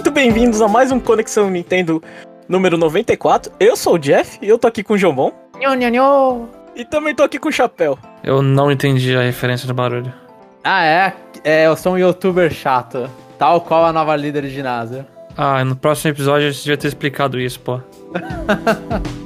muito bem-vindos a mais um Conexão Nintendo número 94. Eu sou o Jeff e eu tô aqui com o Jomon. Nho, nho, nho. E também tô aqui com o Chapéu. Eu não entendi a referência do barulho. Ah, é? é? Eu sou um youtuber chato. Tal qual a nova líder de ginásio. Ah, no próximo episódio você devia ter explicado isso, pô.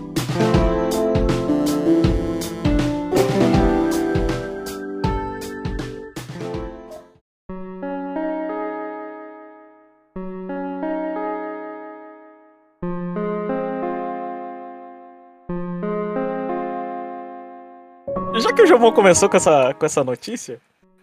o Jomon começou com essa, com essa notícia,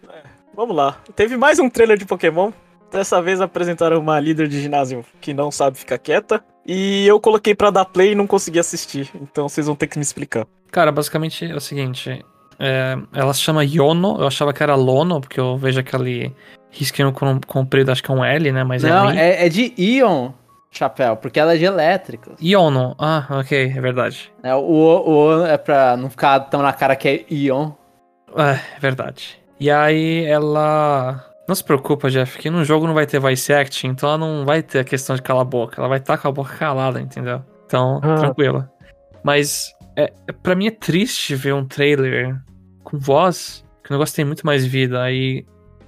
é, vamos lá. Teve mais um trailer de Pokémon. Dessa vez apresentaram uma líder de ginásio que não sabe ficar quieta. E eu coloquei pra dar play e não consegui assistir. Então vocês vão ter que me explicar. Cara, basicamente é o seguinte. é, ela se chama Yono, eu achava que era Lono, porque eu vejo aquele risquinho com- comprido, acho que é um L, né? Mas Não, é, Mi. é, é de Ion, chapéu, porque ela é de elétricos. Yono. Ah, ok, é verdade. É, o, o O é pra não ficar tão na cara que é Ion. É, é verdade. E aí ela. Não se preocupa, Jeff, que no jogo não vai ter voice acting, então ela não vai ter a questão de calar a boca. Ela vai estar com a boca calada, entendeu? Então, Ah. tranquila. Mas, é, é, pra mim é triste ver um trailer com voz, que o negócio tem muito mais vida. Aí,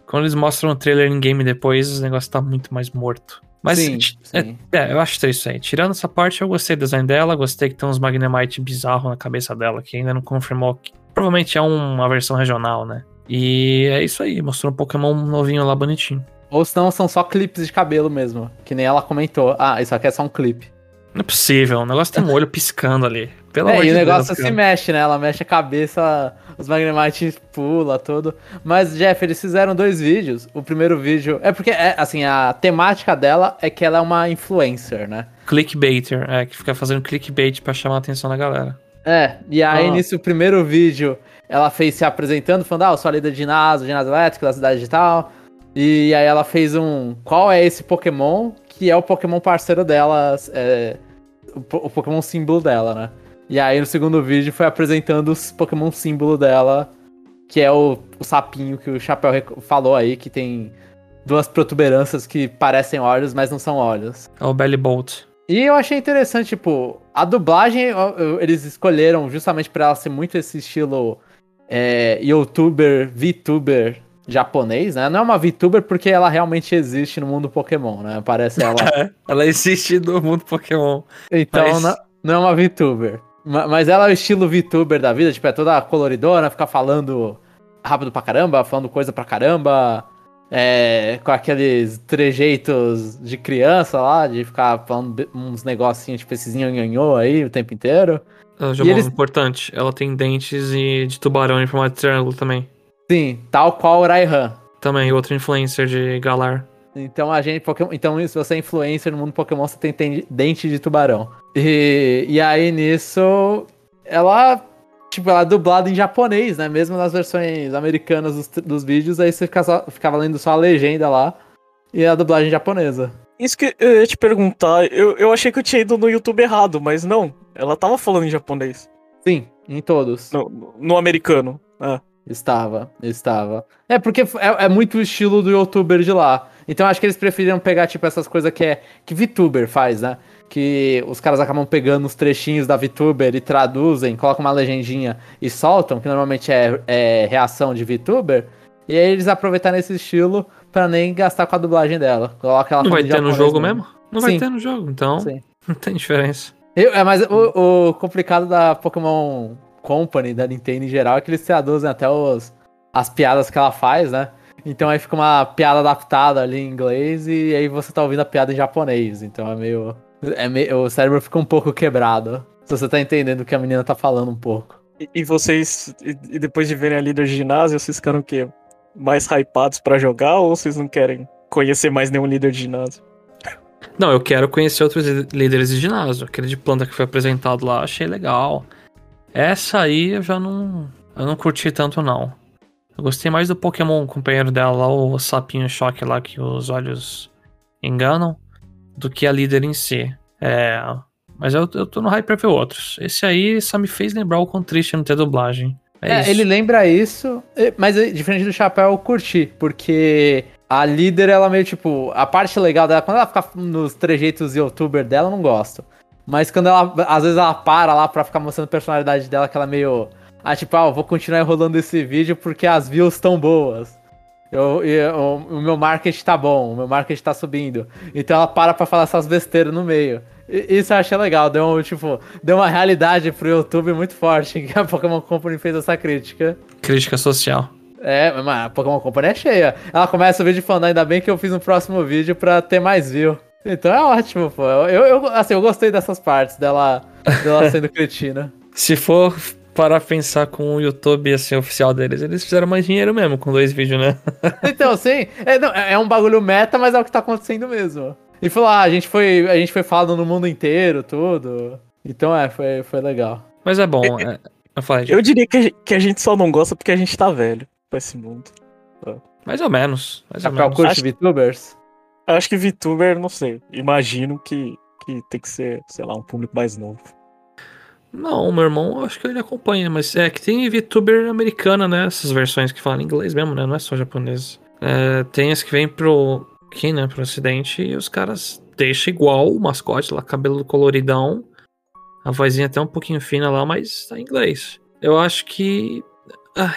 quando eles mostram o trailer em game depois, o negócio tá muito mais morto. Mas, sim, sim. é, eu acho que é isso aí. Tirando essa parte, eu gostei do design dela, gostei que tem uns Magnemite bizarros na cabeça dela, que ainda não confirmou que provavelmente é uma versão regional, né? E é isso aí, mostrou um Pokémon novinho lá bonitinho. Ou senão são só clipes de cabelo mesmo. Que nem ela comentou. Ah, isso aqui é só um clipe. Não é possível, o negócio tem um olho piscando ali. Pelo é, amor e de o negócio Deus, se cara. mexe, né? Ela mexe a cabeça, os Magnemite pula, tudo. Mas, Jeff, eles fizeram dois vídeos. O primeiro vídeo. É porque, é, assim, a temática dela é que ela é uma influencer, né? Clickbaiter, é, que fica fazendo clickbait pra chamar a atenção da galera. É, e aí Ah. nesse primeiro vídeo ela fez se apresentando, falando, ah, eu sou a líder de ginásio, ginásio elétrico da cidade de tal. E aí ela fez um. Qual é esse Pokémon? Que é o Pokémon parceiro dela, é, o, o Pokémon símbolo dela, né? E aí no segundo vídeo foi apresentando os Pokémon símbolo dela, que é o, o sapinho que o Chapéu falou aí, que tem duas protuberâncias que parecem olhos, mas não são olhos. É o Belly Bolt. E eu achei interessante, tipo, a dublagem eles escolheram justamente pra ela ser muito esse estilo é, youtuber, VTuber japonês, né? Não é uma VTuber porque ela realmente existe no mundo Pokémon, né? Parece ela. Ela existe no mundo Pokémon. Então Mas- não, não é uma VTuber. Ma- Mas ela é o estilo VTuber da vida, tipo, é toda coloridona, fica falando rápido pra caramba, falando coisa pra caramba. é, com aqueles trejeitos de criança lá, de ficar falando uns negocinhos, tipo esses nhanhanhô aí o tempo inteiro. Ela já é eles- importante. Ela tem dentes e de tubarão em formato de triângulo também. Sim, tal qual o Raihan. Também, outro influencer de Galar. Então a gente. Então, se você é influencer no mundo Pokémon, você tem, dente de tubarão. E, e aí nisso. Ela. Tipo, ela é dublada em japonês, né? Mesmo nas versões americanas dos, dos vídeos, aí você fica só- ficava lendo só a legenda lá. E a dublagem japonesa. Isso que eu ia te perguntar, eu, eu achei que eu tinha ido no YouTube errado, mas não. Ela tava falando em japonês. Sim, em todos. No, no americano. Ah. Estava, estava. É porque é, é muito o estilo do youtuber de lá. Então acho que eles preferiram pegar, tipo, essas coisas que é. que VTuber faz, né? Que os caras acabam pegando os trechinhos da VTuber e traduzem, colocam uma legendinha e soltam, que normalmente é, é reação de VTuber. E aí eles aproveitaram esse estilo pra nem gastar com a dublagem dela. Coloca ela Não vai ter no jogo mesmo? Não vai Sim. ter no jogo, então Sim. não tem diferença. Eu- é, mas o, o complicado da Pokémon Company, da Nintendo em geral, é que eles traduzem até os, as piadas que ela faz, né? Então aí fica uma piada adaptada ali em inglês e aí você tá ouvindo a piada em japonês. Então é meio. É meio o cérebro fica um pouco quebrado. Se você tá entendendo o que a menina tá falando um pouco. E, e vocês, e, e depois de verem a líder de ginásio, vocês ficaram o quê? Mais hypados pra jogar ou vocês não querem conhecer mais nenhum líder de ginásio? Não, eu quero conhecer outros lí- líderes de ginásio. Aquele de planta que foi apresentado lá, achei legal. Essa aí eu já não. Eu não curti tanto, não. Eu gostei mais do Pokémon companheiro dela lá, o sapinho choque lá que os olhos enganam, do que a líder em si. É. Mas eu, eu tô no hype pra ver outros. Esse aí só me fez lembrar o quão triste não ter dublagem. É, É, ele lembra isso, mas eh, diferente do chapéu eu curti, porque a A líder, ela meio tipo. A parte legal dela, quando ela fica nos trejeitos youtuber dela, eu não gosto. Mas quando ela. Às vezes ela para lá pra ficar mostrando a personalidade dela, que ela é meio. Ah, tipo, ah, eu vou continuar enrolando esse vídeo porque as views estão boas. Eu, eu, o, o meu marketing tá bom, o meu marketing tá subindo. Então ela para pra falar essas besteiras no meio. E- Isso eu achei legal, deu, um, tipo, deu uma realidade pro YouTube muito forte que a Pokémon Company fez essa crítica. Crítica social. É, mas a Pokémon Company é cheia. Ela começa o vídeo falando, ainda bem que eu fiz um próximo vídeo pra ter mais view. Então é ótimo, pô. Eu, eu, assim, eu gostei dessas partes dela, dela sendo cretina. Se for para pensar com o YouTube assim, oficial deles, eles fizeram mais dinheiro mesmo com dois vídeos, né? Então, sim, é, não, é um bagulho meta, mas é o que tá acontecendo mesmo. E falou, ah, a gente foi, a gente foi falando no mundo inteiro, tudo. Então é, foi, foi legal. Mas é bom. É... Eu falei, Eu diria que a, gente, que a gente só não gosta porque a gente tá velho pra esse mundo. mais ou menos. Mais ou Chapéu menos. curte Acho- VTubers? Eu acho que VTuber, não sei. Imagino que, que tem que ser, sei lá, um público mais novo. Não, meu irmão, acho que ele acompanha, mas é que tem VTuber americana, né? Essas versões que falam inglês mesmo, né? Não é só japonês. É, tem as que vêm pro. Aqui, né? Pro ocidente e os caras deixam igual o mascote lá, cabelo coloridão. A vozinha até um pouquinho fina lá, mas tá em inglês. Eu acho que. ah,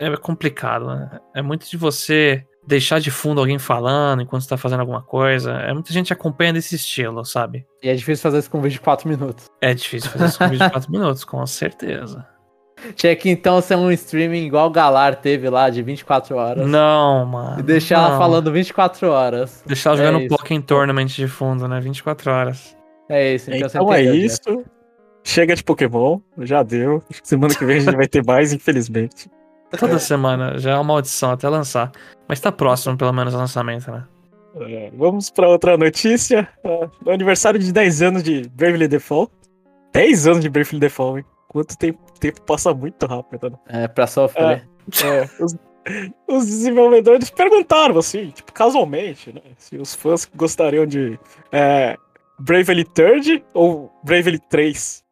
é, é complicado, né? É muito de você deixar de fundo alguém falando enquanto você tá fazendo alguma coisa. É muita gente acompanha desse estilo, sabe? E é difícil fazer isso com um vídeo de 4 minutos. É difícil fazer isso com um vídeo de 4 minutos, com certeza. Tinha que então ser um streaming igual o Galar teve lá, de 24 horas. Não, mano. E deixar ela não. falando 24 horas. Deixar ela É jogando isso. Pokémon Tournament de fundo, né? 24 horas. É isso, então, Então, você é entendeu, isso. Chega de Pokémon, já deu. Acho que Semana que vem a gente vai ter mais, infelizmente. Toda semana, já é uma maldição até lançar. Mas tá próximo, pelo menos, o lançamento, né? É, vamos pra outra notícia. No aniversário de 10 anos de Bravely Default. 10 anos de Bravely Default, hein? Quanto tempo, tempo passa muito rápido, né? É, pra sofrer. É, os, os desenvolvedores perguntaram, assim, tipo, casualmente, né? Se os fãs gostariam de é, Bravely Third ou Bravely 3.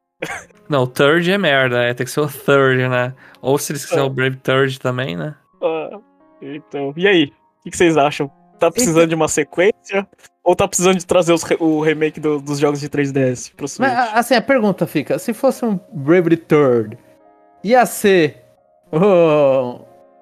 Não, o third é merda, é, tem que ser o third, né? Ou se eles quiserem É. o Brave Third também, né? Ah, então, e aí? O que, vocês acham? Tá precisando de uma sequência? Ou tá precisando de trazer os o remake do- dos jogos de 3DS pro Switch? Mas, assim, a pergunta fica: se fosse um Bravely Third, ia ser o-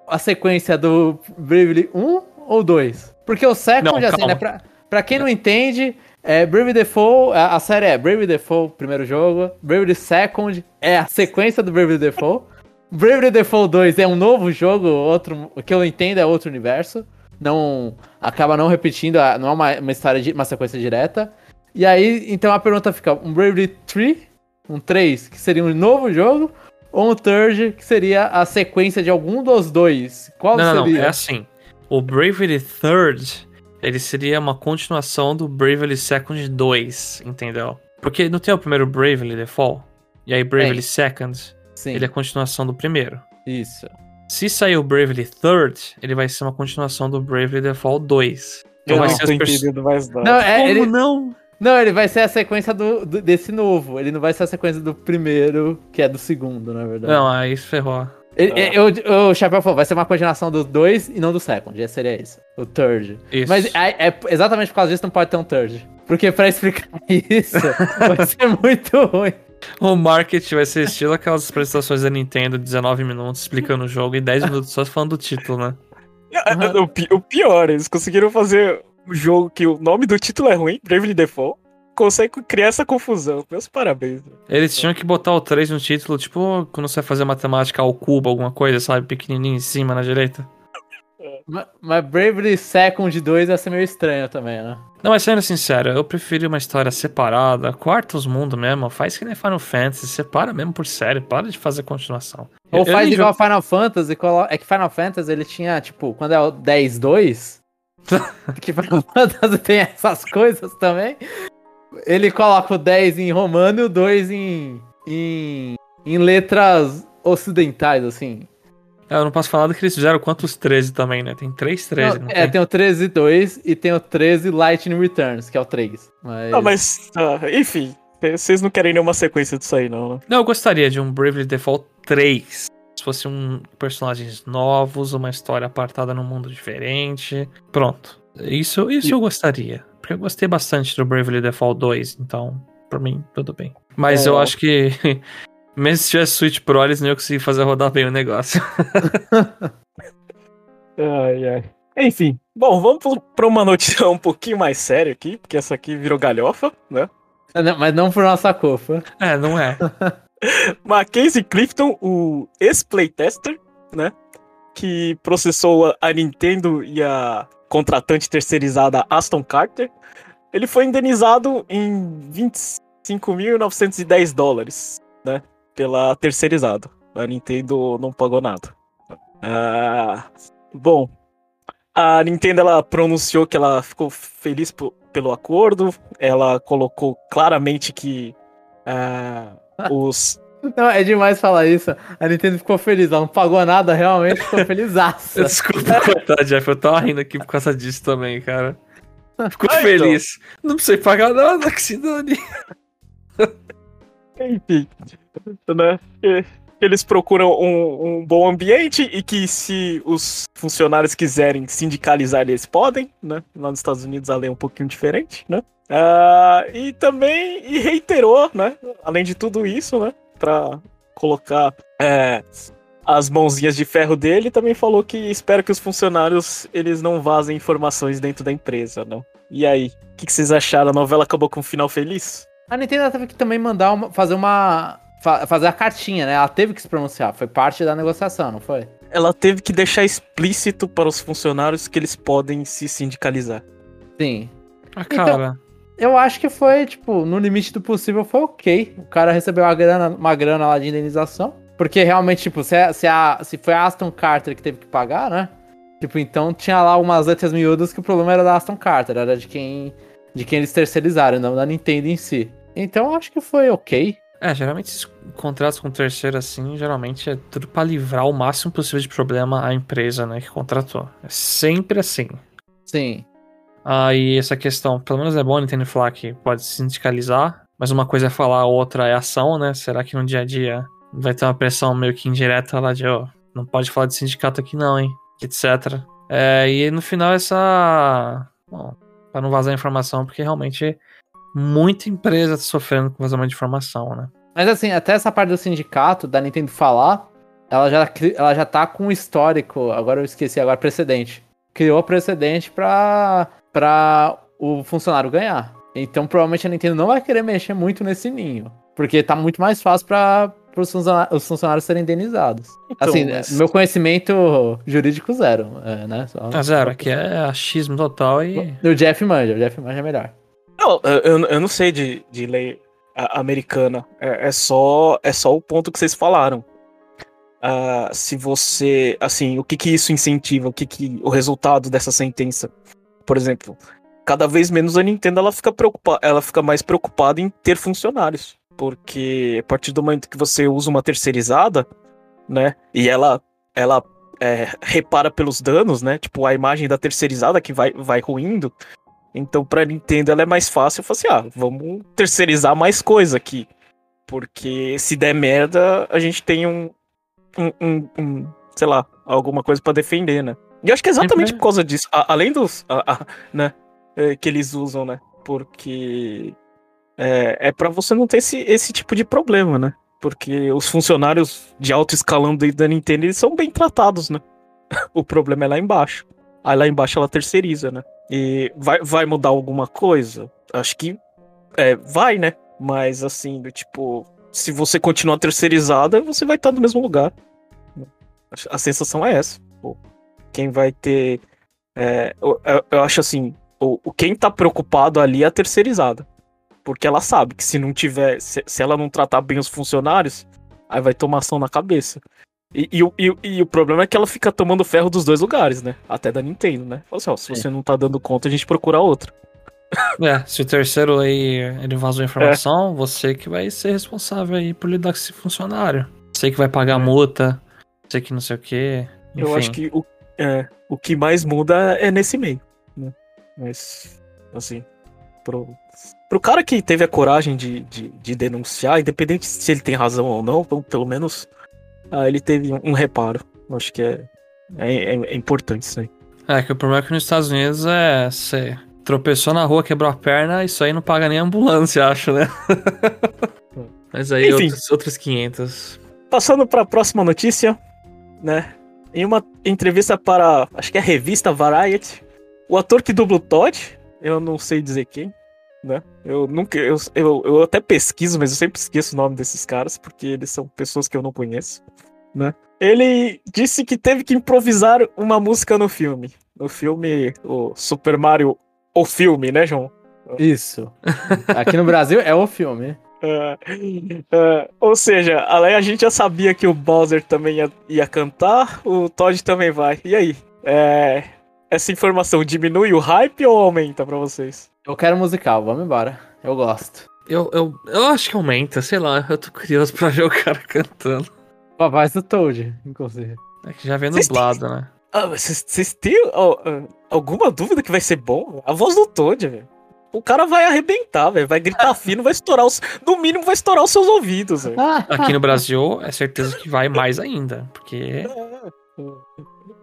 a sequência do Bravely 1 ou 2? Porque o Second, Não, assim, calma. né? Pra, pra quem não entende, é Bravely Default, a, a série é Bravely Default, primeiro jogo, Bravely Second é a sequência do Bravely Default, Bravely Default 2 é um novo jogo, outro, o que eu entendo é outro universo, não acaba não repetindo, não é uma, uma história, de, uma sequência direta. E aí, então a pergunta fica: um Bravely 3, um 3, que seria um novo jogo, ou um Third, que seria a sequência de algum dos dois? Qual Não, não, não, seria? é assim. O Bravely Third, ele seria uma continuação do Bravely Second 2, entendeu? Porque não tem o primeiro Bravely Default? E aí Bravely Tem. Second, Sim, ele é a continuação do primeiro. isso. Se sair o Bravely Third, ele vai ser uma continuação do Bravely Default 2. Então Eu vai não ser tô os entendendo mais nada. Não, é, Como ele, não? não, ele vai ser a sequência do, do- desse novo. Ele não vai ser a sequência do primeiro, que é do segundo, na verdade. Não, aí ferrou. Ele- Ah. eu- o Chapéu falou, vai ser uma continuação do dois e não do second. Seria isso. O third. Isso. Mas é, é exatamente por causa disso não pode ter um third. Porque pra explicar isso, vai ser muito ruim. O marketing vai ser estilo aquelas apresentações da Nintendo, 19 minutos explicando o jogo e 10 minutos só falando do título, né? O, pi- o pior, eles conseguiram fazer um jogo que o nome do título é ruim, Bravely Default. Consegue criar essa confusão. Meus parabéns. né? Eles tinham que botar o 3 no título, tipo quando você vai fazer matemática ao cubo, alguma coisa, sabe? Pequenininho em cima na direita. Ma- Mas Bravely Second 2 ia ser meio estranho também, né? Não, mas sendo sincero, eu preferi uma história separada, quarta os mundos mesmo, faz que nem Final Fantasy, separa mesmo por série, para de fazer continuação. Ou Eu- eu faz nem igual jogo- Final Fantasy, é que Final Fantasy ele tinha, tipo, quando é o 10-2, que Final Fantasy tem essas coisas também, ele coloca o 10 em romano e o 2 em, em, em letras ocidentais, assim. É, Eu não posso falar do que eles fizeram quantos 13 também, né? Tem 3 13, Não, não, é, tem? tem o 13 2 e tem o 13 Lightning Returns, que é o 3. Mas... Ah, mas, ah, enfim, vocês não querem nenhuma sequência disso aí, não, né? Não, eu gostaria de um Bravely Default 3. Se fosse um personagens novos, uma história apartada num mundo diferente. Pronto. Isso, isso eu gostaria. Porque eu gostei bastante do Bravely Default 2, então, por mim, tudo bem. Mas É. eu acho que, mesmo se tivesse Switch Pro, eles não iam conseguir fazer rodar bem o negócio. Ai, ai. Enfim, bom, vamos pra uma notícia um pouquinho mais séria aqui, porque essa aqui virou galhofa, né? Não, Mas não por nossa culpa. é, não é. Mackenzie Clifton, o ex-playtester, né? Que processou a Nintendo e a contratante terceirizada Aston Carter. Ele foi indenizado em 25.910 dólares, né? Pela terceirizada. A Nintendo não pagou nada. Ah, bom, a Nintendo ela pronunciou que ela ficou feliz pelo acordo. Ela colocou claramente que ah, os Não, é demais falar isso. A Nintendo ficou feliz, ela não pagou nada, realmente ficou felizaça. Desculpa cortar, Jeff. Eu tava rindo aqui por causa disso também, cara. Ficou então. feliz. Não precisei pagar nada, que se dane. Enfim, né? Eles procuram um, um bom ambiente e que se os funcionários quiserem sindicalizar, eles podem, né? Lá nos Estados Unidos a lei é um pouquinho diferente, né? Ah, e também e reiterou, né? Além de tudo isso, né? Pra colocar é, as mãozinhas de ferro dele, também falou que espera que os funcionários eles não vazem informações dentro da empresa, não. E aí, o que, que vocês acharam? A novela acabou com um final feliz? A Nintendo teve que também mandar uma, fazer uma. fa- fazer a cartinha, né? Ela teve que se pronunciar. Foi parte da negociação, não foi? ela teve que deixar explícito para os funcionários que eles podem se sindicalizar. Sim. Ah, cara. Eu acho que foi, tipo, no limite do possível foi ok. O cara recebeu uma grana, uma grana lá de indenização. Porque realmente, tipo, se, a- se, a, se foi a Aston Carter que teve que pagar, né? Tipo, então tinha lá umas letras miúdas que o problema era da Aston Carter, era de quem, de quem eles terceirizaram, não da Nintendo em si. Então eu acho que foi ok. É, geralmente esses contratos com terceiro assim, geralmente é tudo pra livrar o máximo possível de problema à empresa, né, que contratou. É sempre assim. Sim. Aí essa questão, pelo menos é bom a Nintendo falar que pode sindicalizar, mas uma coisa é falar, a outra é ação, né? Será que no dia a dia vai ter uma pressão meio que indireta lá de, ó, não pode falar de sindicato aqui não, hein? Etc. É, e no final essa. Bom, pra não vazar informação, porque realmente muita empresa tá sofrendo com vazamento de informação, né? Mas assim, até essa parte do sindicato, da Nintendo falar, ela já, ela já tá com um histórico, agora eu esqueci, agora precedente. Criou precedente pra, pra o funcionário ganhar. Então provavelmente a Nintendo não vai querer mexer muito nesse ninho. Porque tá muito mais fácil pra os funcionários, os funcionários serem indenizados. Então, assim, mas- meu conhecimento jurídico zero, é, né? Só- A zero, aqui é achismo total e. O Jeff manja, o Jeff manja melhor. Não, eu, eu- não sei de, de lei americana. É, é só é só o ponto que vocês falaram. Ah, se você, assim, o que que isso incentiva? O que que o resultado dessa sentença? Por exemplo, cada vez menos a Nintendo ela fica preocupada, ela fica mais preocupada em ter funcionários, porque a partir do momento que você usa uma terceirizada, né, e ela ela é, repara pelos danos, né, tipo a imagem da terceirizada que vai vai ruindo. Então, pra Nintendo, ela é mais fácil. Falo assim, ah, vamos terceirizar mais coisa aqui. Porque se der merda, a gente tem um, um, um- um, sei lá, alguma coisa pra defender, né? E eu acho que é exatamente por causa disso. a- além dos, a- a- né, é, que eles usam, né? Porque é, é para você não ter esse, esse tipo de problema, né? Porque os funcionários de alto escalão da Nintendo, eles são bem tratados, né? o problema é lá embaixo. Aí lá embaixo ela terceiriza, né? E vai, vai mudar alguma coisa? Acho que é, vai, né? Mas assim, do tipo, se você continuar terceirizada, você vai estar no mesmo lugar. A sensação é essa. Pô, quem vai ter. é, eu, eu- eu acho assim, o, quem tá preocupado ali é a terceirizada. Porque ela sabe que se não tiver. Se, se ela não tratar bem os funcionários, aí vai tomar ação na cabeça. E, e o- e e o problema é que ela fica tomando ferro dos dois lugares, né? Até da Nintendo, né? Fala assim, ó, se você não tá dando conta, a gente procura outra. É, se o terceiro aí ele vazou a informação, você que vai ser responsável aí por lidar com esse funcionário. Você que vai pagar É. multa, você que não sei o quê. Eu enfim. acho que o, é, o que mais muda é nesse meio, né? Mas, assim, pro, pro cara que teve a coragem de, de, de denunciar, independente se ele tem razão ou não, pelo menos ah, ele teve um, um reparo. Acho que é, é, é- é importante isso aí. É, que o problema é que nos Estados Unidos é. Você tropeçou na rua, quebrou a perna, isso aí não paga nem ambulância, acho, né? Mas aí Enfim. outros, outros 500. Passando para a próxima notícia, né? Em uma entrevista para, acho que é a revista Variety, o ator que dubla o Todd, eu não sei dizer quem, né? Eu nunca, eu, eu, eu até pesquiso, mas eu sempre esqueço o nome desses caras, porque eles são pessoas que eu não conheço, né? Ele disse que teve que improvisar uma música no filme. No filme, o Super Mario, o filme, né, João? Isso. Aqui no Brasil é o filme. É, é, ou seja, além a gente já sabia que o Bowser também ia, ia cantar, o Todd também vai. E aí? É, essa informação diminui o hype ou aumenta pra vocês? Eu quero musical, vamos embora. Eu gosto. Eu, eu, eu acho que aumenta, sei lá. Eu tô curioso pra ver o cara cantando. A voz do Toad, inclusive. É que já vem Vocês dublado, né? Ah, Vocês vocês têm ah, alguma dúvida que vai ser bom? A voz do Todd, velho. O cara vai arrebentar, velho. Vai gritar fino, vai estourar os. No mínimo, vai estourar os seus ouvidos, velho. Aqui no Brasil, é certeza que vai mais ainda. Porque.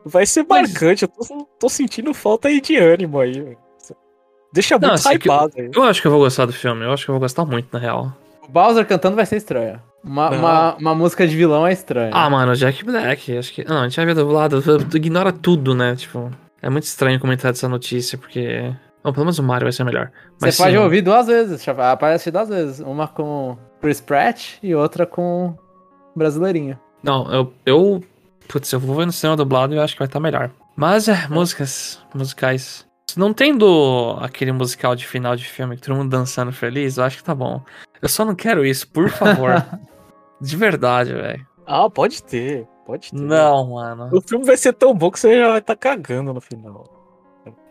Vai ser Mas- marcante. Eu tô, tô sentindo falta aí de ânimo aí, velho. Deixa Não, muito assim, que- hypado aí. Eu acho que eu vou gostar do filme. Eu acho que eu vou gostar muito, na real. O Bowser cantando vai ser estranho. Uma, Não. uma, uma música de vilão é estranha. Ah, mano, Jack Black. Acho que. Não, a gente vai ver dublado. Ignora tudo, né? Tipo. É muito estranho comentar dessa notícia, porque. Bom, pelo menos o Mario vai ser melhor. Você Mas pode sim, ouvir duas vezes, aparece duas vezes. Uma com Chris Pratt e outra com brasileirinho. Não, eu. eu putz, eu vou ver no cinema dublado e eu acho que vai estar melhor. Mas é, músicas. Musicais. Não tendo aquele musical de final de filme que todo mundo dançando feliz, eu acho que tá bom. Eu só não quero isso, por favor. de verdade, velho. Ah, pode ter. Pode ter. Não, mano. O filme vai ser tão bom que você já vai estar cagando no final.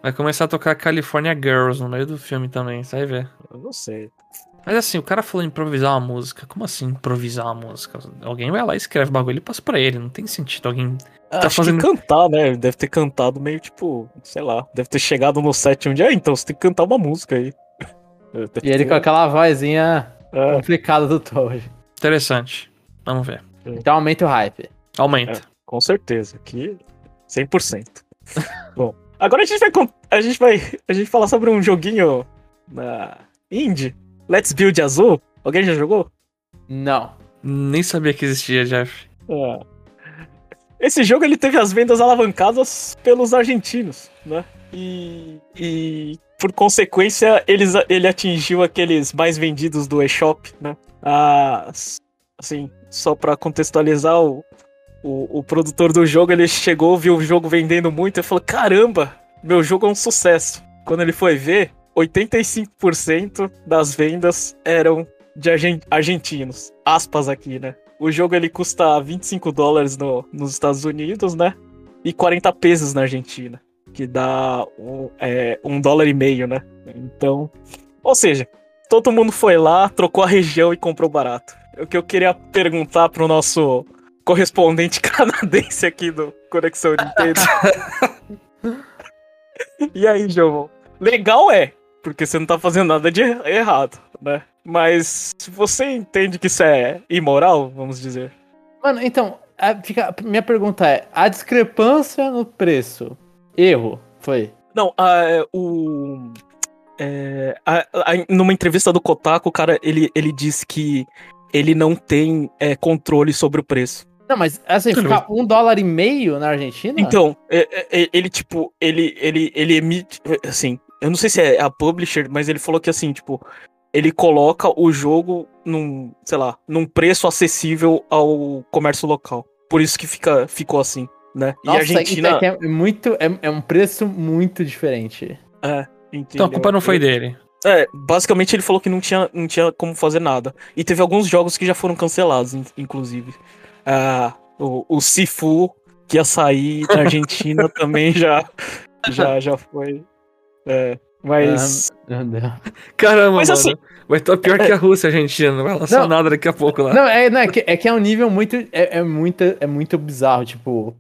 Vai começar a tocar California Girls no meio do filme também, você vai ver. Eu não sei. Mas assim, o cara falou improvisar uma música. Como assim improvisar uma música? Alguém vai lá, escreve o bagulho e passa pra ele. Não tem sentido alguém. Tá Acho fazendo- que cantar, né? Ele Deve ter cantado meio tipo, sei lá. Deve ter chegado no set um dia. Ah, então você tem que cantar uma música aí. Deve E ele ter- com aquela vozinha É, complicada do Toad. Interessante. Vamos ver. Então aumenta o hype. Aumenta. com certeza. Aqui, 100%. bom, agora a gente vai a gente vai a gente falar sobre um joguinho na indie. Let's Build Azul. Alguém já jogou? Não. Nem sabia que existia, Jeff. É. Esse jogo ele teve as vendas alavancadas pelos argentinos, né? E, e por consequência eles, ele atingiu aqueles mais vendidos do eShop, né? As- assim, só pra contextualizar o, o, o produtor do jogo, ele chegou, viu o jogo vendendo muito e falou: "Caramba, meu jogo é um sucesso". Quando ele foi ver, 85% das vendas eram de argen- argentinos. Aspas aqui, né? O jogo ele custa 25 dólares no, nos Estados Unidos, né? E 40 pesos na Argentina. Que dá um, é, um dólar e meio, né? Então. Ou seja, todo mundo foi lá, trocou a região e comprou barato. O que eu queria perguntar pro nosso correspondente canadense aqui do Conexão Nintendo. e aí, João? Legal é, porque você não tá fazendo nada de er- errado, né? Mas você entende que isso é imoral, vamos dizer. Mano, então, a- fica, minha pergunta é: a discrepância no preço, erro, foi? Não, a- o. é, a- a- numa entrevista do Kotaku, o cara ele, ele disse que ele não tem é, controle sobre o preço. Não, mas assim, Tudo ficar um dólar e meio na Argentina? Então, é- é- ele, tipo, ele, ele, ele emite. é, Assim, eu não sei se é a publisher, mas ele falou que assim, tipo, ele coloca o jogo num, sei lá, num preço acessível ao comércio local. Por isso que fica, ficou assim, né? Nossa, e a Argentina. então é, é muito, é, é um preço muito diferente. É, Então a culpa não foi dele. É, basicamente ele falou que não tinha, não tinha como fazer nada. E teve alguns jogos que já foram cancelados, in- inclusive. Ah, o, o Sifu, que ia sair da Argentina, também já, já, já foi. É, mas. Deus. Caramba, Mas mano. assim- Vai estar pior que a Rússia, Argentina. Não vai lançar Não. nada daqui a pouco lá. Não, é, não, é, que, é que é um nível muito. É, é, muito, é muito bizarro, tipo.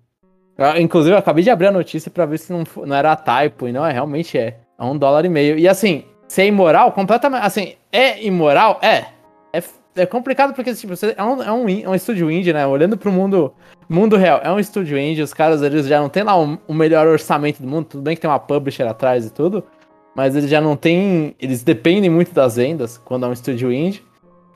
eu- inclusive, eu acabei de abrir a notícia pra ver se não, não era a typo, e não é, realmente é. É um dólar e meio. E assim, ser imoral, completamente. Assim, é imoral? É. É, é complicado porque, tipo, é, um, é, um, é um estúdio indie, né? Olhando pro mundo, mundo real, é um estúdio indie, os caras eles já não tem lá o, o melhor orçamento do mundo, tudo bem que tem uma publisher atrás e tudo, mas eles já não tem. Eles dependem muito das vendas quando é um estúdio indie.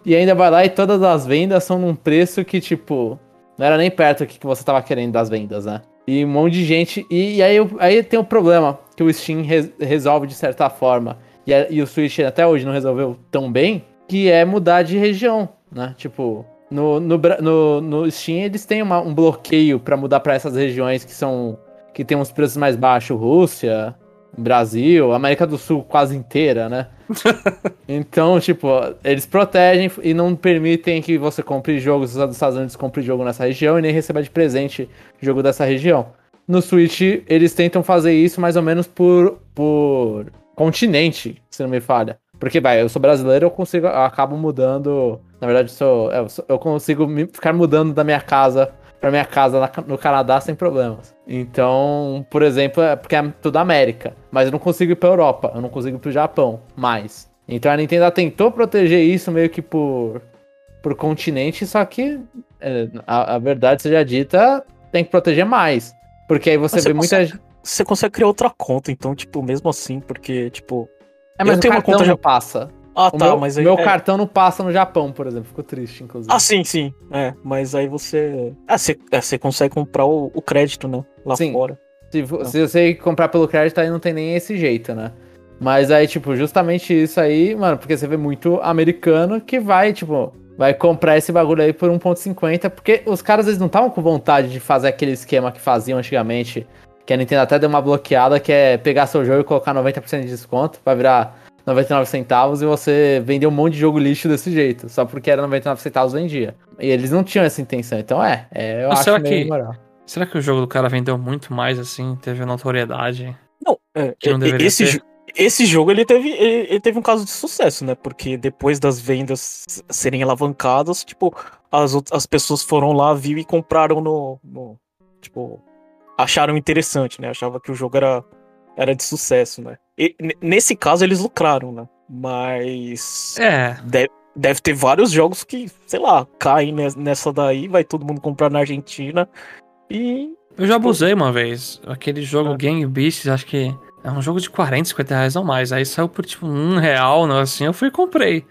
E ainda vai lá e todas as vendas são num preço que, tipo, não era nem perto do que você tava querendo das vendas, né? E um monte de gente. E, e aí, aí tem um problema que o Steam re, resolve de certa forma. E, e o Switch até hoje não resolveu tão bem, que é mudar de região, né? Tipo, no, no, no, no Steam eles têm uma, um bloqueio para mudar para essas regiões que são. que tem uns preços mais baixos, Rússia, Brasil, América do Sul quase inteira, né? então, tipo, eles protegem e não permitem que você compre jogos dos Estados Unidos, compre jogo nessa região e nem receba de presente jogo dessa região. No Switch, eles tentam fazer isso mais ou menos por, por continente, se não me falha. Porque, vai, eu sou brasileiro, eu consigo, eu acabo mudando. Na verdade, sou, eu, eu consigo ficar mudando da minha casa pra minha casa no Canadá sem problemas. Então, por exemplo, é porque é tudo América. Mas eu não consigo ir pra Europa, eu não consigo ir pro Japão mais. Então a Nintendo tentou proteger isso meio que por, por continente, só que é, a, a, verdade seja dita, tem que proteger mais. Porque aí você, você vê consegue, muita. Você consegue criar outra conta, então, tipo, mesmo assim, porque, tipo. É, mas eu tenho uma conta já passa. Ah, o tá, meu, mas aí. Meu é... cartão não passa no Japão, por exemplo. Ficou triste, inclusive. Ah, sim, sim. É, mas aí você. Ah, você, é, você consegue comprar o, o, crédito, né? Lá sim. fora. Se, se você comprar pelo crédito, aí não tem nem esse jeito, né? Mas aí, tipo, justamente isso aí, mano, porque você vê muito americano que vai, tipo, vai comprar esse bagulho aí por 1.50, porque os caras eles não estavam com vontade de fazer aquele esquema que faziam antigamente, que a Nintendo até deu uma bloqueada, que é pegar seu jogo e colocar 90% de desconto, vai virar 99 centavos e você vender um monte de jogo lixo desse jeito, só porque era 99 centavos vendia. E eles não tinham essa intenção, então é, é eu Mas acho será meio que, moral. Será que o jogo do cara vendeu muito mais assim, teve notoriedade? Não, é, que não deveria esse, ter? esse jogo ele teve, ele, ele, teve um caso de sucesso, né? Porque depois das vendas serem alavancadas, tipo, as, as pessoas foram lá, viu e compraram no, no tipo, acharam interessante, né? Achava que o jogo era era de sucesso, né? E, nesse caso eles lucraram, né? Mas. É. Deve, deve ter vários jogos que, sei lá, caem nessa daí, vai todo mundo comprar na Argentina e. Eu já abusei uma vez. Aquele jogo é. Gang Beasts, acho que é um jogo de 40, 50 reais ou mais. Aí saiu por tipo um real, não, assim, eu fui e comprei.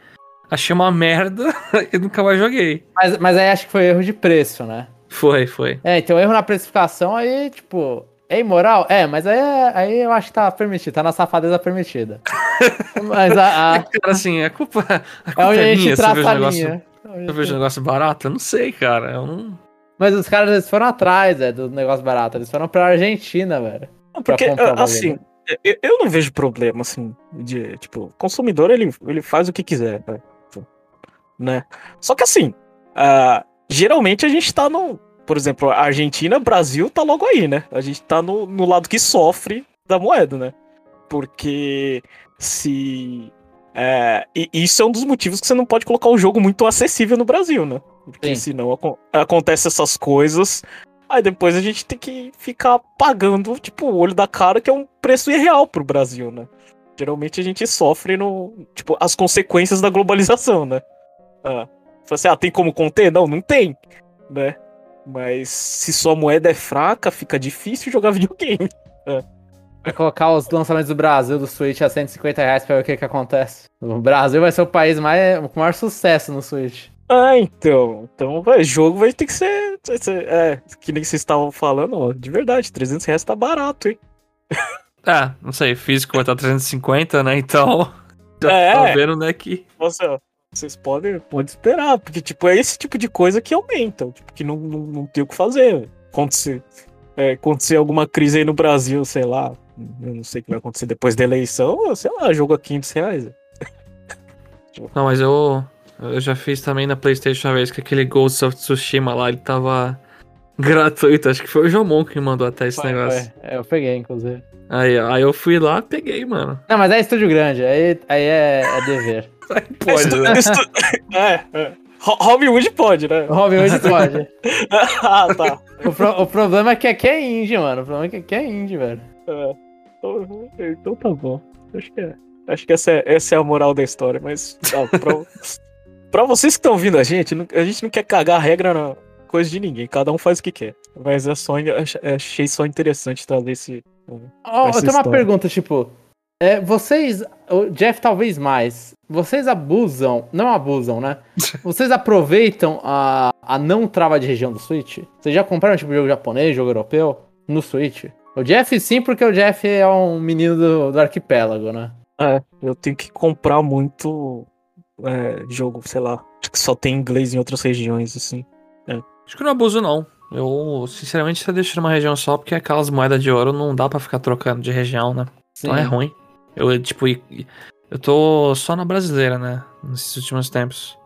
Achei uma merda e nunca mais joguei. Mas, mas aí acho que foi erro de preço, né? Foi, foi. É, então erro na precificação aí, tipo, é imoral? É, mas aí, aí eu acho que tá permitido, tá na safadeza permitida. mas a. a... Cara, assim, a culpa, a culpa é, onde é minha se eu vejo um negócio, eu vejo um negócio barato. Eu não sei, cara. Eu não. Mas os caras eles foram atrás é, do negócio barato. Eles foram pra Argentina, velho. Porque, assim, eu, eu, não vejo problema, assim, de, tipo, consumidor, ele, ele faz o que quiser, né? Só que, assim, uh, geralmente a gente tá no, por exemplo, a Argentina, Brasil tá logo aí, né? A gente tá no, no lado que sofre da moeda, né? Porque se. É, e isso é um dos motivos que você não pode colocar o jogo muito acessível no Brasil, né? Porque Sim. senão ac acontece essas coisas. Aí depois a gente tem que ficar pagando, tipo, o olho da cara, que é um preço irreal pro Brasil, né? Geralmente a gente sofre no. Tipo, as consequências da globalização, né? Ah, assim, ah, tem como conter? Não, não tem, né? Mas se sua moeda é fraca, fica difícil jogar videogame. É. Vai colocar os lançamentos do Brasil do Switch a 150 reais pra ver o que, que acontece. O Brasil vai ser o país mais, com maior sucesso no Switch. Ah, então. Então, o jogo vai ter que ser, ser. É, que nem vocês estavam falando, ó. De verdade, 300 reais tá barato, hein? Ah, não sei, físico vai estar 350, né? Então. Já é, tá vendo, né? Que. Nossa, vocês podem, podem esperar, porque, tipo, é esse tipo de coisa que aumenta, tipo, que não, não, não tem o que fazer. Acontecer, é, acontecer alguma crise aí no Brasil, sei lá, eu não sei o que vai acontecer depois da eleição, sei lá, jogo a 500 reais. Não, mas eu, eu já fiz também na Playstation uma vez que aquele Ghost of Tsushima lá, ele tava gratuito, acho que foi o Jomon que mandou até esse foi, negócio. Foi. É, eu peguei, inclusive. Aí, aí eu fui lá, peguei, mano. Não, mas é estúdio grande, aí, aí é, é dever. Pode, né? é, é. Hollywood pode, né? Hollywood pode. ah, tá. O, pro, o, problema é que aqui é indie, mano. O problema é que aqui é indie, velho. É. Então, então tá bom. Acho que é. Acho que essa é, essa é a moral da história, mas. Ó, pra, Pra vocês que estão ouvindo a gente, não- a gente não quer cagar a regra na coisa de ninguém. Cada um faz o que quer. Mas é só, ach- achei só interessante trazer esse. Ó, Essa eu tenho uma pergunta, tipo. É, vocês. O Jeff talvez mais. Vocês abusam. Não abusam, né? Vocês aproveitam a, a não trava de região do Switch? Vocês já compraram tipo jogo japonês, jogo europeu? No Switch? O Jeff sim, porque o Jeff é um menino do, do arquipélago, né? É, eu tenho que comprar muito é, jogo, sei lá, acho que só tem inglês em outras regiões, assim. Acho que não abuso, não. Eu, sinceramente, só deixo numa região só porque aquelas moedas de ouro não dá pra ficar trocando de região, né? Sim. Então é ruim. Eu, tipo, eu tô só na brasileira, né? Nesses últimos tempos.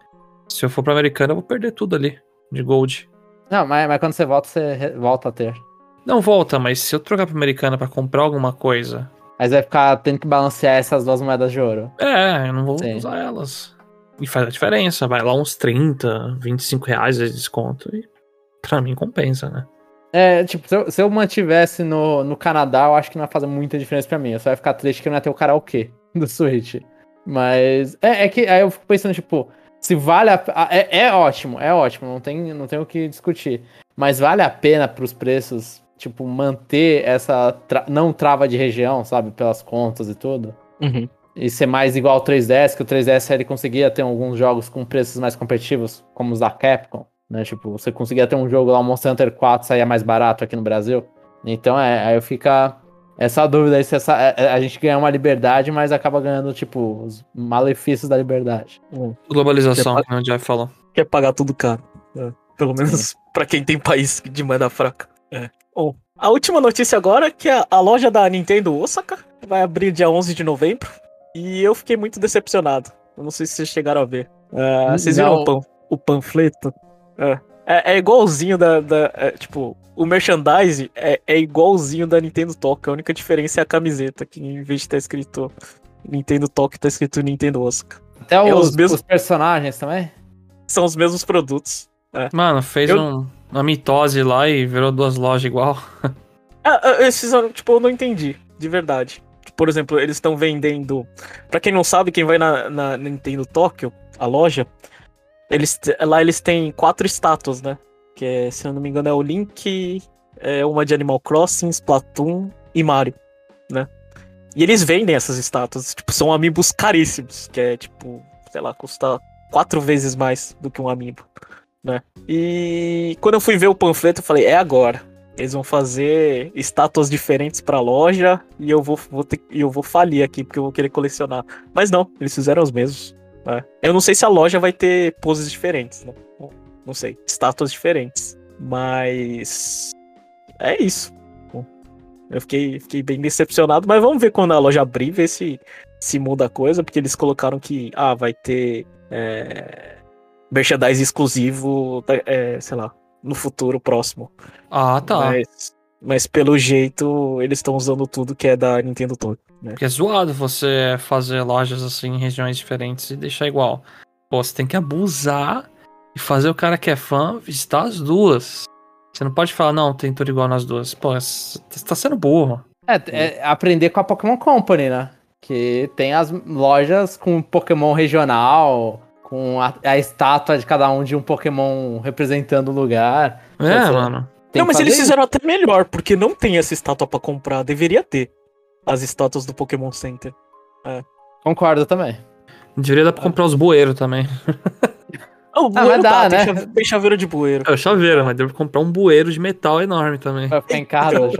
Se eu for pra americana, eu vou perder tudo ali, de gold. Não, mas, mas quando você volta, você volta a ter. Não volta, mas se eu trocar pra americana pra comprar alguma coisa, Mas vai ficar tendo que balancear essas duas moedas de ouro. é, eu não vou Sim. usar elas. E faz a diferença, vai lá uns 30, 25 reais de desconto e pra mim compensa, né? É, tipo, se eu, se eu mantivesse no, no Canadá, eu acho que não ia fazer muita diferença pra mim. Eu só ia ficar triste que não ia ter o karaokê do Switch. Mas é, é que aí eu fico pensando, tipo, se vale a a- é, é ótimo, é ótimo, não tem, não tem o que discutir. Mas vale a pena pros preços, tipo, manter essa tra- não trava de região, sabe? Pelas contas e tudo. Uhum. E ser mais igual ao 3DS, que o 3DS ele conseguia ter alguns jogos com preços mais competitivos, como os da Capcom, né? Tipo, você conseguia ter um jogo lá, o Monster Hunter 4 saía mais barato aqui no Brasil. Então é, aí fica essa dúvida aí se essa, é- é- a gente ganha uma liberdade, mas acaba ganhando, tipo, os malefícios da liberdade. Globalização, como o Jeff falou. Quer pagar tudo caro. É, Pelo menos pra quem tem país de moeda fraca. É. Bom, a última notícia agora é que a, a loja da Nintendo Osaka vai abrir dia 11 de novembro. E eu fiquei muito decepcionado. Eu não sei se vocês chegaram a ver. É, vocês viram o, pan- o panfleto? É. É, é igualzinho da. da- é, tipo, o merchandise é, é igualzinho da Nintendo Tokyo. A única diferença é a camiseta, que em vez de estar escrito Nintendo Tokyo, tá escrito Nintendo Osaka. Até É os, os mesmos- os personagens também? São os mesmos produtos. Mano, fez Eu- um- uma mitose lá e virou duas lojas igual. Ah, ah, esses, tipo, eu não entendi, de verdade. Por exemplo, eles estão vendendo. Pra quem não sabe, quem vai na, na Nintendo Tóquio, a loja, eles, lá eles têm quatro estátuas, né? Que é, se eu não me engano, é o Link, é uma de Animal Crossing, Splatoon e Mario, né? E eles vendem essas estátuas, tipo, são amiibos caríssimos, que é tipo, sei lá, custa quatro vezes mais do que um amiibo, né? E quando eu fui ver o panfleto, eu falei, é agora. Eles vão fazer estátuas diferentes pra loja e eu vou, vou ter, eu vou falir aqui porque eu vou querer colecionar. Mas não, eles fizeram os mesmos. Né? Eu não sei se a loja vai ter poses diferentes, né? Não sei, estátuas diferentes. Mas é isso. Eu fiquei, fiquei bem decepcionado, mas vamos ver quando a loja abrir, ver se, se muda a coisa, porque eles colocaram que ah, vai ter é, merchandise exclusivo, é, sei lá, no futuro próximo. Ah, tá. Mas, mas pelo jeito, eles estão usando tudo que é da Nintendo Tokyo. Né? Porque é zoado você fazer lojas assim em regiões diferentes e deixar igual. Pô, você tem que abusar e fazer o cara que é fã visitar as duas. Você não pode falar, não, tem tudo igual nas duas. Pô, você tá sendo burro. É, é aprender com a Pokémon Company, né? Que tem as lojas com Pokémon regional, com a, a estátua de cada um de um Pokémon representando o lugar. É, mano. Tem não, mas eles fizeram até melhor, porque não tem essa estátua pra comprar. Deveria ter as estátuas do Pokémon Center. isso. Concordo também. Deveria dar pra comprar os bueiros também. Ah, o mas bueiro dá, tá, né? tem, chave- tem chaveiro de bueiro. É o chaveiro, mas deve comprar um bueiro de metal enorme também. Vai ficar em casa. ver.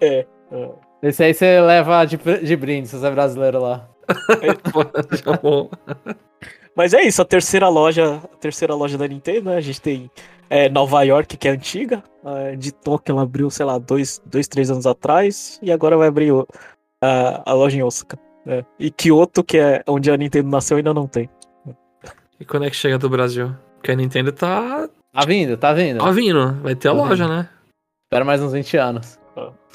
É. é. Esse aí você leva de, de brinde, se você é brasileiro lá. Pô, já vou- Mas é isso, a terceira loja, a terceira loja da Nintendo, né? A gente tem é, Nova York, que é antiga. a de Tóquio ela abriu, sei lá, dois, dois, três anos atrás. E agora vai abrir o- a, a loja em Osaka. né? E Kyoto, que é onde a Nintendo nasceu, ainda não tem. E quando é que chega do Brasil? Porque a Nintendo tá, Tá vindo, tá vindo. tá vindo. Vai ter a Tá loja, né? Espera mais uns 20 anos.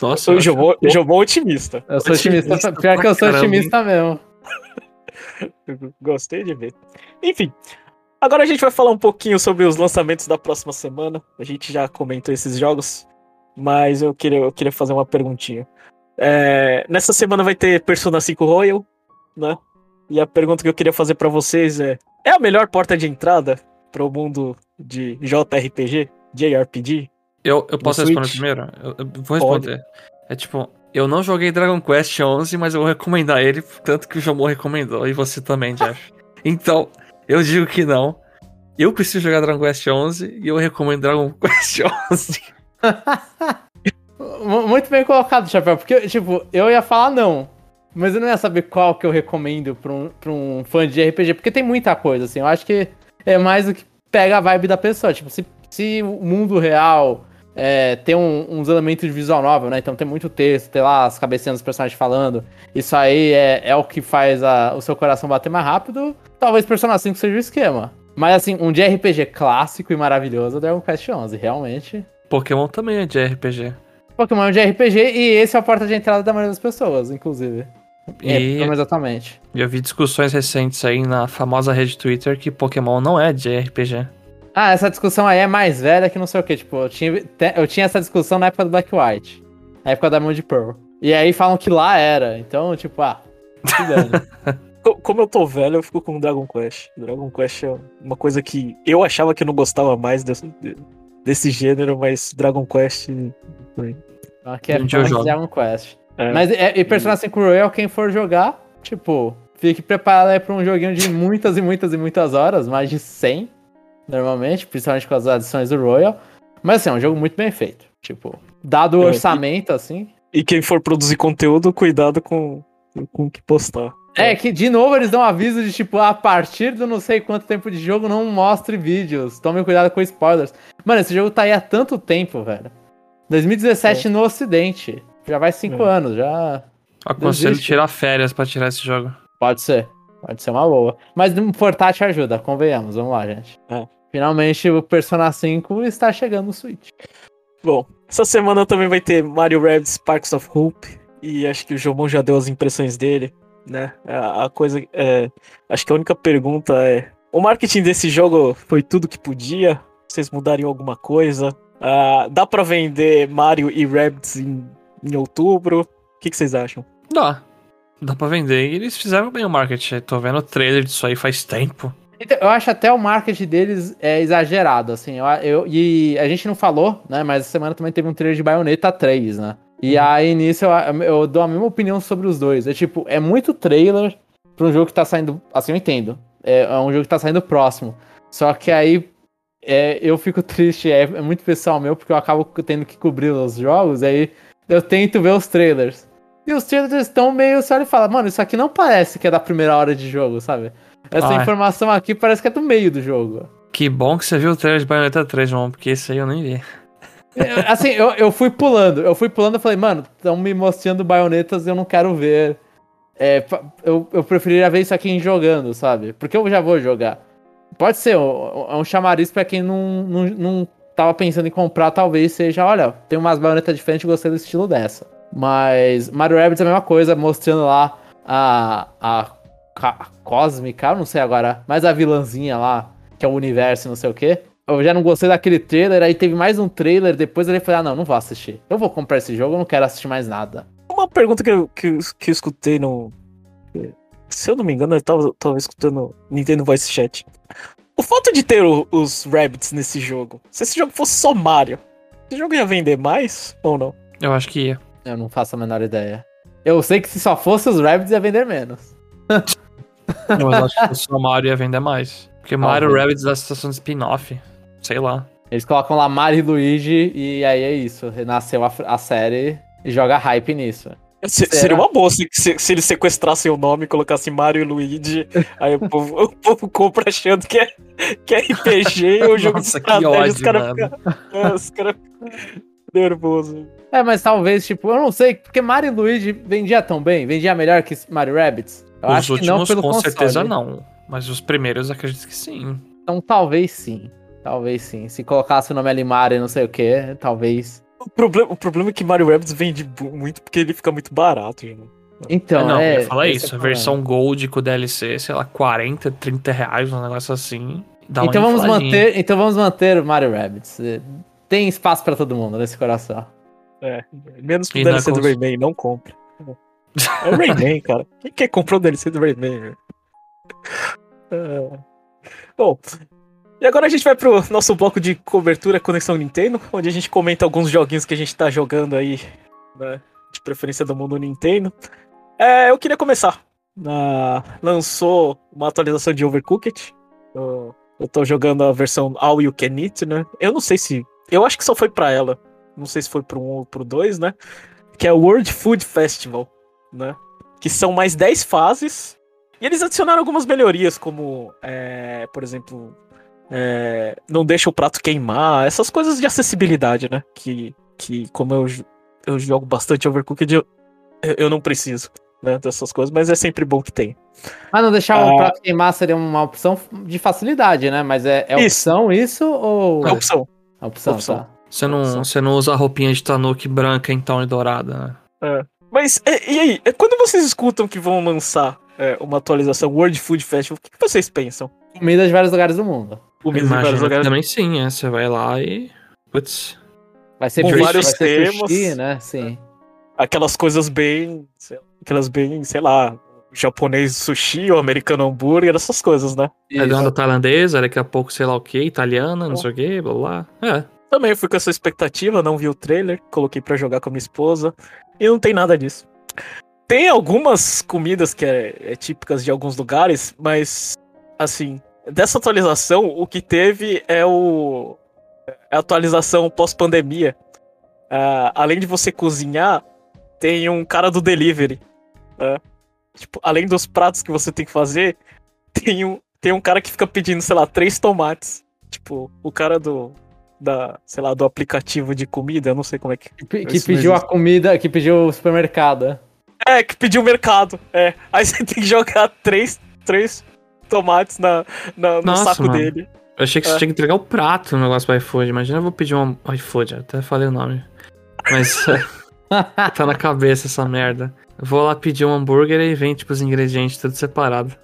Nossa, eu eu acho jogou, jogou otimista. Eu sou otimista. Otimista Pior que eu sou caramba, otimista mesmo. Gostei de ver. Enfim. Agora a gente vai falar um pouquinho sobre os lançamentos da próxima semana. A gente já comentou esses jogos, mas eu queria, eu queria fazer uma perguntinha. É, nessa semana vai ter Persona 5 Royal, né? E a pergunta que eu queria fazer pra vocês é: é a melhor porta de entrada pro mundo de JRPG, JRPG? Eu, eu posso responder primeiro? Eu, eu vou responder. É tipo, eu não joguei Dragon Quest XI, mas eu vou recomendar ele, tanto que o Jomon recomendou, e você também, Jeff. então, eu digo que não. Eu preciso jogar Dragon Quest XI e eu recomendo Dragon Quest XI. Mu- Muito bem colocado, Chapéu, porque, tipo, eu ia falar não, mas eu não ia saber qual que eu recomendo pra um, pra um fã de RPG, porque tem muita coisa, assim, eu acho que é mais o que pega a vibe da pessoa, tipo, se, se o mundo real é, tem um- uns elementos de visual novel, né, então tem muito texto, tem lá as cabecinhas dos personagens falando, isso aí é, é o que faz a- o seu coração bater mais rápido, talvez Persona 5 seja o esquema. Mas, assim, um de RPG clássico e maravilhoso é Dragon Quest 11, realmente... Pokémon também é de RPG. Pokémon é um de RPG e esse é a porta de entrada da maioria das pessoas, inclusive. É, E- menos exatamente. Eu vi discussões recentes aí na famosa rede Twitter que Pokémon não é de RPG. Ah, essa discussão aí é mais velha que não sei o que. Tipo, eu tinha, te- eu tinha essa discussão na época do Black White. Na época da Moon Pearl. E aí falam que lá era. Então, tipo, ah, Como eu tô velho, eu fico com Dragon Quest. Dragon Quest é uma coisa que eu achava que eu não gostava mais desse, de- desse gênero, mas Dragon Quest. Aqui é. Dragon Quest. É. Mas é, e Persona 5 Royal, quem for jogar, tipo, fique preparado aí pra um joguinho de muitas e muitas e muitas horas, mais de 100, normalmente, principalmente com as adições do Royal. Mas assim, é um jogo muito bem feito. Tipo, dado o É, orçamento, assim. E quem for produzir conteúdo, cuidado com, com o que postar. É que, de novo, eles dão aviso de, tipo, a partir do não sei quanto tempo de jogo, não mostre vídeos. Tome cuidado com spoilers. Mano, esse jogo tá aí há tanto tempo, velho. 2017 no ocidente. Já vai 5 É. anos, já... Aconselho Desiste. tirar férias pra tirar esse jogo. Pode ser. Pode ser uma boa. Mas no portátil ajuda, convenhamos. Vamos lá, gente. É. Finalmente o Persona 5 está chegando no Switch. Bom, essa semana também vai ter Mario Rabbids Sparks of Hope. E acho que o Jomon já deu as impressões dele, né? A, a coisa. É, acho que a única pergunta é: o marketing desse jogo foi tudo que podia? Vocês mudariam alguma coisa? Ah, dá pra vender Mario e Rabbids em, em outubro? O que, que vocês acham? Dá. Dá pra vender. E eles fizeram bem o marketing. Tô vendo o trailer disso aí faz tempo. Então, eu acho até o marketing deles é exagerado, assim. Eu, eu- e a gente não falou, né? Mas essa semana também teve um trailer de Bayonetta 3, né? E aí nisso eu, eu dou a mesma opinião sobre os dois. É tipo, é muito trailer pra um jogo que tá saindo. Assim, eu entendo. É, é um jogo que tá saindo próximo. Só que aí é, eu fico triste, é, é muito pessoal meu, porque eu acabo tendo que cobrir os jogos, aí eu tento ver os trailers. E os trailers estão meio. Você olha e fala, mano, isso aqui não parece que é da primeira hora de jogo, sabe? Essa Ah, é. informação aqui parece que é do meio do jogo. Que bom que você viu o trailer de Bayonetta 3, João, porque esse aí eu nem vi. Assim, eu, eu fui pulando, eu fui pulando e falei, mano, estão me mostrando baionetas eu não quero ver. É, eu, eu preferiria ver isso aqui em jogando, sabe? Porque eu já vou jogar. Pode ser, um- é um chamariz pra quem não, não, não tava pensando em comprar, talvez seja, olha, tem umas baionetas diferentes, gostei do estilo dessa. Mas Mario Rabbids é a mesma coisa, mostrando lá a, a, Cósmica, eu não sei agora, mas a vilãzinha lá, que é o universo e não sei o quê. Eu já não gostei daquele trailer, aí teve mais um trailer, depois ele falou, ah, não, não vou assistir. Eu vou comprar esse jogo, eu não quero assistir mais nada. Uma pergunta que eu, que, que eu escutei no. Se eu não me engano, eu tava, tava escutando Nintendo Voice Chat. O fato de ter o- os Rabbits nesse jogo, se esse jogo fosse só Mario, esse jogo ia vender mais ou não? Eu acho que ia. Eu não faço a menor ideia. Eu sei que se só fosse os Rabbids ia vender menos. Eu acho que se o Mario ia vender mais. Porque Mario Talvez. Rabbids da estação de spin-off. Sei lá. Eles colocam lá Mario e Luigi e aí é isso. Renasceu a, a série e joga hype nisso. Se- seria uma boa se, se, se eles sequestrassem o nome e colocassem Mario e Luigi, aí o povo, o povo compra achando que é, que é RPG e o jogo de Nossa, que estratégia, os caras ficam é, os nervosos. É, mas talvez, tipo, eu não sei, porque Mario e Luigi vendia tão bem, vendia melhor que Mario Rabbids. Eu Os acho que não últimos, pelo com console. certeza, não. Mas os primeiros, acredito que sim. Então talvez sim. Talvez sim. Se colocasse o nome ali Mario e não sei o que, talvez. O problema, o problema é que Mario Rabbids vende muito porque ele fica muito barato, gente. Então, não, é. eu ia falar esse isso. é A versão Gold com o DLC, sei lá, 40, 30 reais, um negócio assim. Então vamos manter, então vamos manter o Mario Rabbids. Eh, Tem espaço pra todo mundo nesse coração. É, menos pro E DLC do cons- Rayman, não compre. É o Rayman, cara. Quem quer comprar o DLC do Rayman? É, Bom, e agora a gente vai pro nosso bloco de cobertura Conexão Nintendo, onde a gente comenta alguns joguinhos que a gente tá jogando aí, né, de preferência do mundo Nintendo. É, eu queria começar. Na- lançou uma atualização de Overcooked. Eu tô jogando a versão All You Can Eat, né? Eu não sei se. Eu acho que só foi pra ela. Não sei se foi pro 1 ou pro 2, né? Que é o World Food Festival, né? Que são mais 10 fases. E eles adicionaram algumas melhorias, como, é, por exemplo, é, não deixa o prato queimar, essas coisas de acessibilidade, né? Que, que como eu, eu jogo bastante Overcooked, eu, eu não preciso né, dessas coisas, mas é sempre bom que tem. Mas não deixar Ah. o prato queimar seria uma opção de facilidade, né? Mas é, é Isso. opção isso ou. É opção. É opção, opção. tá. Você não, Só. você não usa a roupinha de Tanuki branca então e dourada, né? Mas, e, e aí, é, quando vocês escutam que vão lançar é, uma atualização World Food Festival, o que, que vocês pensam? Comida de vários lugares do mundo. Comidas em vários lugares. também sim, é. Você vai lá e. Putz. Vai ser Com vários vai ser temas. sushi, né? Sim. Aquelas coisas bem. sei Aquelas bem, sei lá, japonês sushi ou americano hambúrguer, essas coisas, né? É de onda tailandesa, daqui a pouco, sei lá o que, italiana, não sei o que, blá blá. É. Também fui com essa expectativa, não vi o trailer, coloquei pra jogar com a minha esposa e não tem nada disso. Tem algumas comidas que é, é típicas de alguns lugares, mas assim, dessa atualização, o que teve é o é a atualização pós-pandemia. Ah, além de você cozinhar, tem um cara do delivery. né? Tipo, além dos pratos que você tem que fazer, tem um, tem um cara que fica pedindo, sei lá, três tomates. Tipo, o cara do, da, sei lá, do aplicativo de comida, eu não sei como é que. Que, pediu a comida, que pediu o supermercado. É, que pediu o mercado. É. Aí você tem que jogar três, três tomates na, na- no Nossa, saco mano. dele. Eu achei que você É. tinha que entregar o prato no negócio do iFood. Imagina eu vou pedir um iFood, até falei o nome. Mas tá na cabeça essa merda. Eu vou lá pedir um hambúrguer e vem, tipo, os ingredientes tudo separado.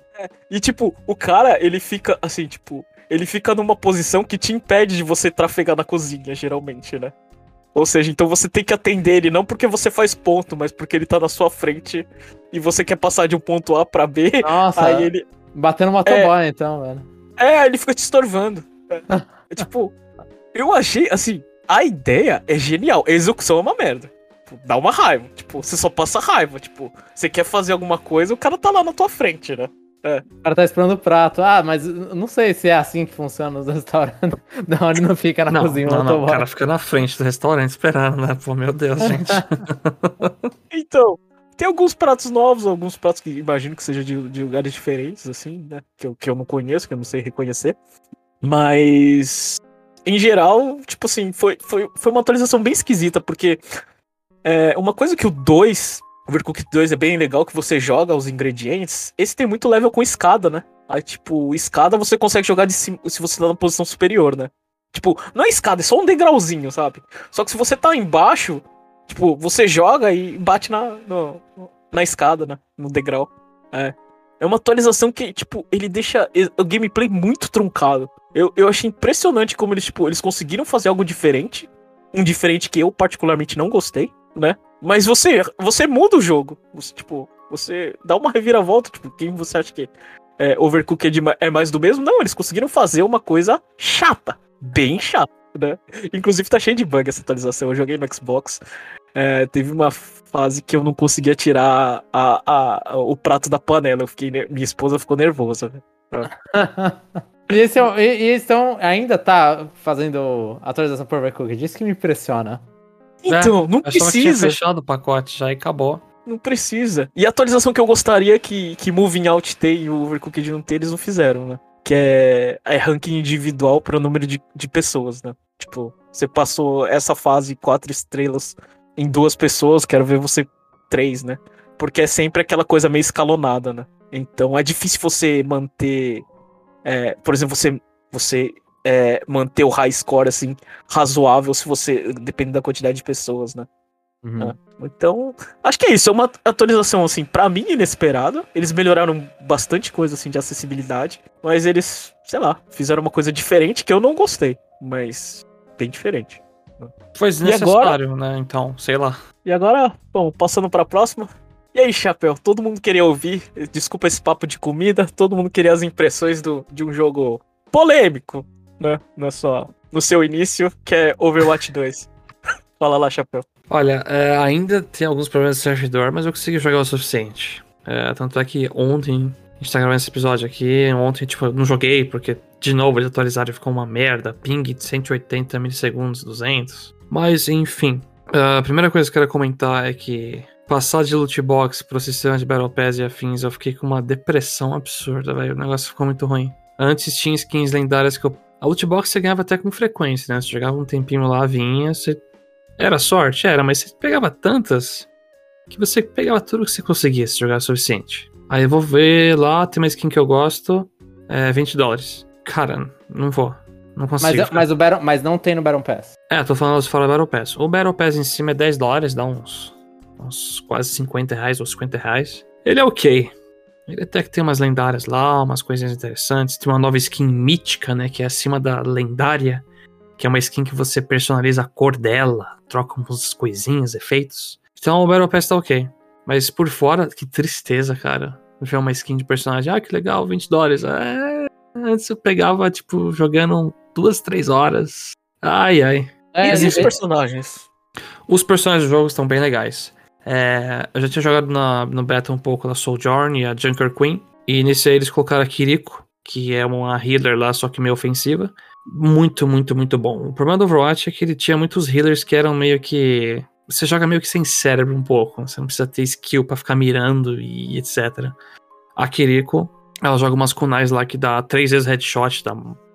E, tipo, o cara, ele fica assim, tipo, ele fica numa posição que te impede de você trafegar na cozinha, geralmente, né? Ou seja, então você tem que atender ele, não porque você faz ponto, mas porque ele tá na sua frente e você quer passar de um ponto A pra B, Nossa, aí ele. batendo motoboy, então, velho. É, ele fica te estorvando. É, É tipo, eu achei, assim, a ideia é genial, a execução é uma merda. Tipo, Dá uma raiva, tipo, você só passa raiva, tipo, você quer fazer alguma coisa, o cara tá lá na tua frente, né? O cara tá esperando o prato. Ah, mas não sei se é assim que funciona nos restaurantes. Não, ele não fica na não, cozinha, não, não, o cara fica na frente do restaurante esperando, né? Pô, meu Deus, gente. Então, tem alguns pratos novos, alguns pratos que imagino que sejam de, de lugares diferentes, assim, né? Que eu, que eu não conheço, que eu não sei reconhecer. Mas, em geral, tipo assim, foi, foi, foi uma atualização bem esquisita, porque é, uma coisa que o 2, o Overcooked 2 é bem legal, que você joga os ingredientes, esse tem muito level com escada, né? Aí, tipo, escada você consegue jogar de cima se você tá na posição superior, né? Tipo, não é escada, é só um degrauzinho, sabe? Só que se você tá embaixo, Tipo, você joga e bate na, no- na escada, né? No degrau. É. É uma atualização que, tipo, ele deixa o gameplay muito truncado. Eu, eu achei impressionante como eles, tipo, eles conseguiram fazer algo diferente. Um diferente que eu particularmente não gostei, né? Mas você, você muda o jogo. Você, tipo, você dá uma reviravolta, tipo, quem você acha que é, Overcooked é mais do mesmo? Não, eles conseguiram fazer uma coisa chata. Bem chata, né? Inclusive tá cheio de bug essa atualização. Eu joguei no Xbox. É, teve uma fase que eu não conseguia tirar a, a- o prato da panela. Eu fiquei, minha esposa ficou nervosa. né? esse, é e, e estão ainda tá fazendo atualização por Overcooked. Isso que me impressiona. Então, não Eu achava que tinha precisa. fechado o pacote já e acabou. Não precisa. E a atualização que eu gostaria que, que Moving Out tem e o Overcooked não tem, eles não fizeram, né? Que é, é ranking individual para o número de, de pessoas, né? Tipo, você passou essa fase quatro estrelas em duas pessoas, quero ver você três, né? Porque é sempre aquela coisa meio escalonada, né? Então é difícil você manter. é, por exemplo, você, você é, manter o high score assim, razoável se você. Depende da quantidade de pessoas, né? Uhum. Então, acho que é isso. É uma atualização, assim, pra mim, inesperada. Eles melhoraram bastante coisa, assim, de acessibilidade. Mas eles, sei lá, fizeram uma coisa diferente que eu não gostei. Mas bem diferente. Foi agora? desnecessário, né? Então, sei lá. E agora, bom, passando pra próxima. E aí, Chapéu, todo mundo queria ouvir, desculpa esse papo de comida, todo mundo queria as impressões do, de um jogo polêmico, né? Na sua, no seu início, que é Overwatch 2. Fala lá, Chapéu. Olha, é, ainda tem alguns problemas de servidor, mas eu consegui jogar o suficiente. É, tanto é que ontem, a gente tá gravando esse episódio aqui, ontem, tipo, eu não joguei, porque, de novo, eles atualizaram e ficou uma merda. Ping de 180 milissegundos, 200. Mas, enfim. A primeira coisa que eu quero comentar é que passar de loot box pro sistema de Battle Pass e afins, eu fiquei com uma depressão absurda, velho. O negócio ficou muito ruim. Antes tinha skins lendárias que eu. A loot box você ganhava até com frequência, né? Você jogava um tempinho lá, vinha, você. Era sorte, era, mas você pegava tantas que você pegava tudo que você conseguia se jogar o suficiente. Aí eu vou ver lá, tem uma skin que eu gosto, é 20 dólares. Cara, não vou. Não consigo. Mas, mas, o Battle, mas não tem no Battle Pass. É, tô falando fora do Battle Pass. O Battle Pass em cima é 10 dólares, dá uns uns quase 50 reais ou 50 reais. Ele é ok. Ele até que tem umas lendárias lá, umas coisinhas interessantes. Tem uma nova skin mítica, né? Que é acima da lendária. Que é uma skin que você personaliza a cor dela, troca umas coisinhas, efeitos. Então o Battle Pass tá ok. Mas por fora, que tristeza, cara. Ver uma skin de personagem. Ah, que legal, 20 dólares. É... Antes eu pegava, tipo, jogando duas, três horas. Ai, ai. É, e os personagens? Os personagens do jogo estão bem legais. É, eu já tinha jogado na, no beta um pouco da Sojourn e a Junker Queen. E nesse aí eles colocaram a Kiriko, que é uma healer lá, só que meio ofensiva. Muito, muito, muito bom. O problema do Overwatch é que ele tinha muitos healers que eram meio que. Você joga meio que sem cérebro um pouco. Você não precisa ter skill para ficar mirando e etc. A Kiriko, ela joga umas kunais lá que dá três vezes headshot, dá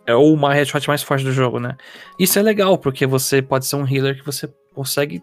é o uma headshot mais forte do jogo, né? Isso é legal, porque você pode ser um healer que você consegue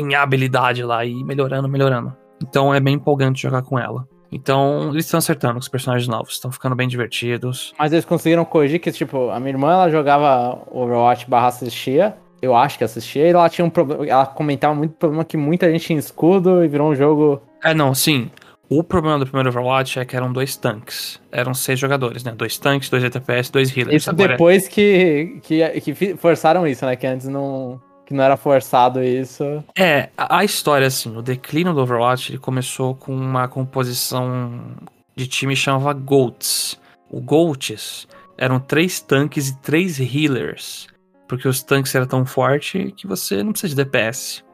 ganhar habilidade lá e ir melhorando, melhorando. Então é bem empolgante jogar com ela. Então, eles estão acertando com os personagens novos, estão ficando bem divertidos. Mas eles conseguiram corrigir que, tipo, a minha irmã, ela jogava Overwatch barra assistia, eu acho que assistia, e ela tinha um problema, ela comentava muito problema que muita gente tinha escudo e virou um jogo... É, não, sim. O problema do primeiro Overwatch é que eram dois tanques. Eram seis jogadores, né? Dois tanques, dois ETPS, dois healers. Isso Agora... depois que, que, que forçaram isso, né? Que antes não que não era forçado isso. É, a, história, assim, o declínio do Overwatch ele começou com uma composição de time chamava GOATs. O GOATs eram três tanques e três healers, porque os tanques eram tão fortes que você não precisa de DPS.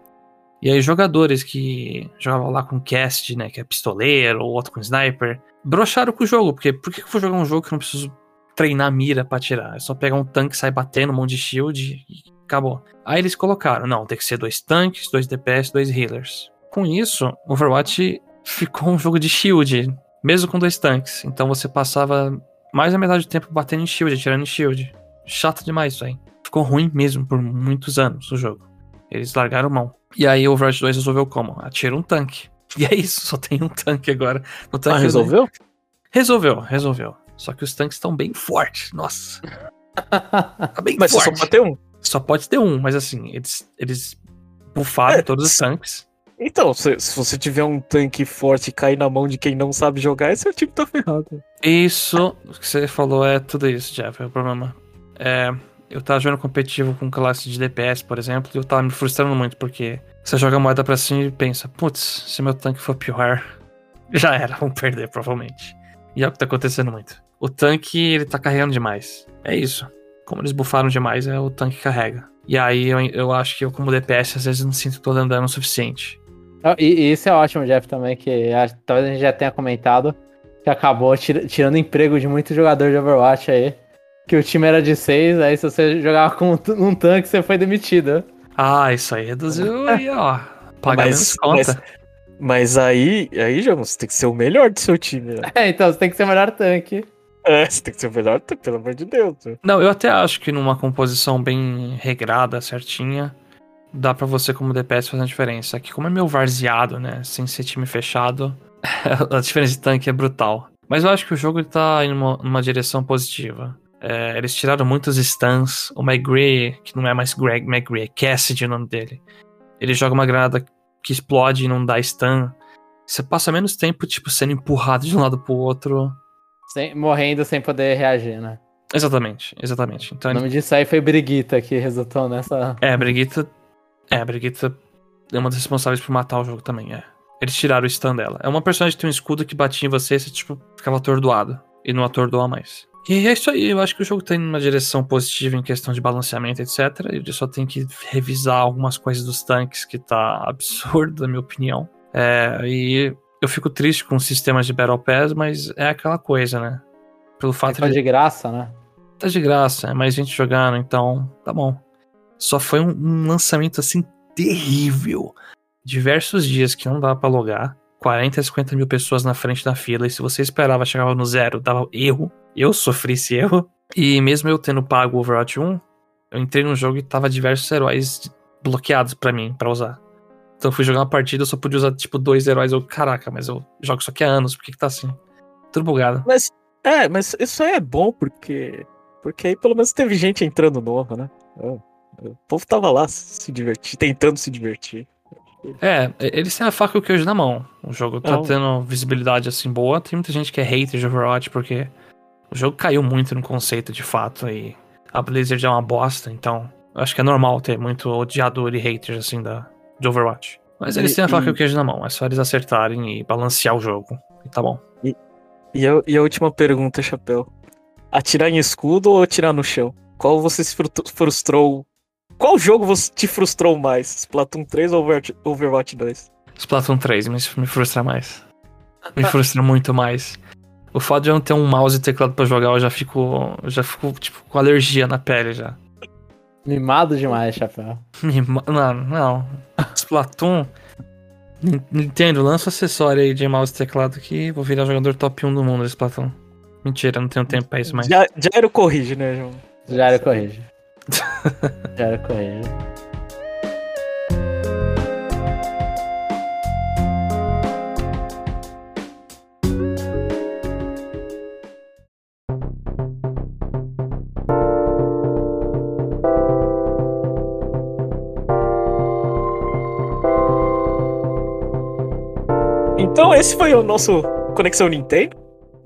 E aí jogadores que jogavam lá com cast, né, que é pistoleiro, ou outro com sniper, brocharam com o jogo, porque por que eu vou jogar um jogo que eu não preciso treinar mira pra atirar? É só pegar um tanque, sair batendo um monte de shield e acabou. Aí eles colocaram, não, tem que ser dois tanques, dois DPS, dois healers. Com isso, Overwatch ficou um jogo de shield, mesmo com dois tanques. Então você passava mais da metade do tempo batendo em shield, atirando em shield. Chato demais isso aí. Ficou ruim mesmo por muitos anos o jogo. Eles largaram mão. E aí o Overwatch 2 resolveu como? Atira um tanque. E é isso, só tem um tanque agora. No tanque ah, resolveu? Resolveu, resolveu. Só que os tanques estão bem fortes, nossa. Tá bem Mas forte. só pode ter um? Só pode ter um, mas assim, eles, eles bufaram é, todos os tanques. Então, se, se, você tiver um tanque forte e cair na mão de quem não sabe jogar, esse time tá ferrado. Isso, o que você falou é tudo isso, Jeff, é o problema. É, eu tava jogando competitivo com classe de DPS, por exemplo, e eu tava me frustrando muito, porque você joga a moeda pra cima e pensa, putz, se meu tanque for pior, já era, vamos perder, provavelmente. E é o que tá acontecendo muito. O tanque, ele tá carregando demais. É isso como eles bufaram demais, é o tanque carrega. E aí eu, eu acho que eu, como DPS, às vezes não sinto que tô dando o suficiente. Ah, e, e, isso é ótimo, Jeff, também, que a, talvez a gente já tenha comentado, que acabou tir, tirando emprego de muito jogador de Overwatch aí. Que o time era de seis, aí se você jogava com um tanque, você foi demitido. Ah, isso aí reduziu aí, ó. Pagar mas, conta. Mas, mas aí, aí, João, você tem que ser o melhor do seu time. Né? É, então você tem que ser o melhor tanque. É, você tem que ser o melhor, pelo amor de Deus. Não, eu até acho que numa composição bem regrada, certinha, dá para você como DPS fazer uma diferença. Aqui, como é meio varzeado, né, sem ser time fechado, a diferença de tanque é brutal. Mas eu acho que o jogo tá numa, numa direção positiva. É, eles tiraram muitos stuns. O McGree, que não é mais Greg McGree, é Cassidy o nome dele. Ele joga uma granada que explode e não dá stun. Você passa menos tempo, tipo, sendo empurrado de um lado pro outro sem, morrendo sem poder reagir, né? Exatamente, exatamente. Então, o nome disso aí foi Briguita que resultou nessa. É, Briguita. É, Briguita é uma das responsáveis por matar o jogo também, é. Eles tiraram o stun dela. É uma personagem que tem um escudo que batia em você e você, tipo, ficava atordoado. E não atordoa mais. E é isso aí, eu acho que o jogo tem uma direção positiva em questão de balanceamento, etc. Ele só tem que revisar algumas coisas dos tanques, que tá absurdo, na minha opinião. É, e eu fico triste com sistemas de Battle Pass, mas é aquela coisa, né? Pelo fato Tá de graça, né? tá de graça, é mais gente jogando, então tá bom. Só foi um, um lançamento assim terrível. Diversos dias que não dava pra logar. 40, 50 mil pessoas na frente da fila. E se você esperava, chegava no zero, dava erro. Eu sofri esse erro. E mesmo eu tendo pago o Overwatch 1, eu entrei no jogo e tava diversos heróis bloqueados pra mim, pra usar. Então eu fui jogar uma partida, eu só podia usar tipo dois heróis. Eu, caraca, mas eu jogo isso aqui há anos, por que, que tá assim? Tudo bugado. Mas, é, mas isso aí é bom porque. Porque aí pelo menos teve gente entrando nova, né? É, O povo tava lá se divertir, tentando se divertir. É, eles têm a faca e o queijo na mão. O jogo tá Não. tendo visibilidade assim boa. Tem muita gente que é hater de Overwatch porque o jogo caiu muito no conceito de fato e a Blizzard é uma bosta, então acho que é normal ter muito odiador e haters assim da, de Overwatch. Mas eles E- têm a faca e e- o queijo na mão, é só eles acertarem e balancear o jogo. E tá bom. E a, e a última pergunta, Chapéu. Atirar em escudo ou atirar no chão? Qual você se frustrou? Qual jogo você te frustrou mais? Splatoon 3 ou Overwatch, Overwatch 2? Splatoon 3 me, me frustra mais. Me frustra muito mais. O fato de eu não ter um mouse e teclado pra jogar, eu já fico. eu já fico, tipo, com alergia na pele já. Mimado demais, chapéu. Mima- Não, não. Splatoon. Nin- Nintendo, lança o acessório aí de mouse e teclado que vou virar jogador top 1 do mundo desse Splatoon. Mentira, não tenho tempo pra isso mais. Já, Jairo corrige, né, João? Já era corrige. Já era corrige. Esse foi o nosso Conexão Nintendo,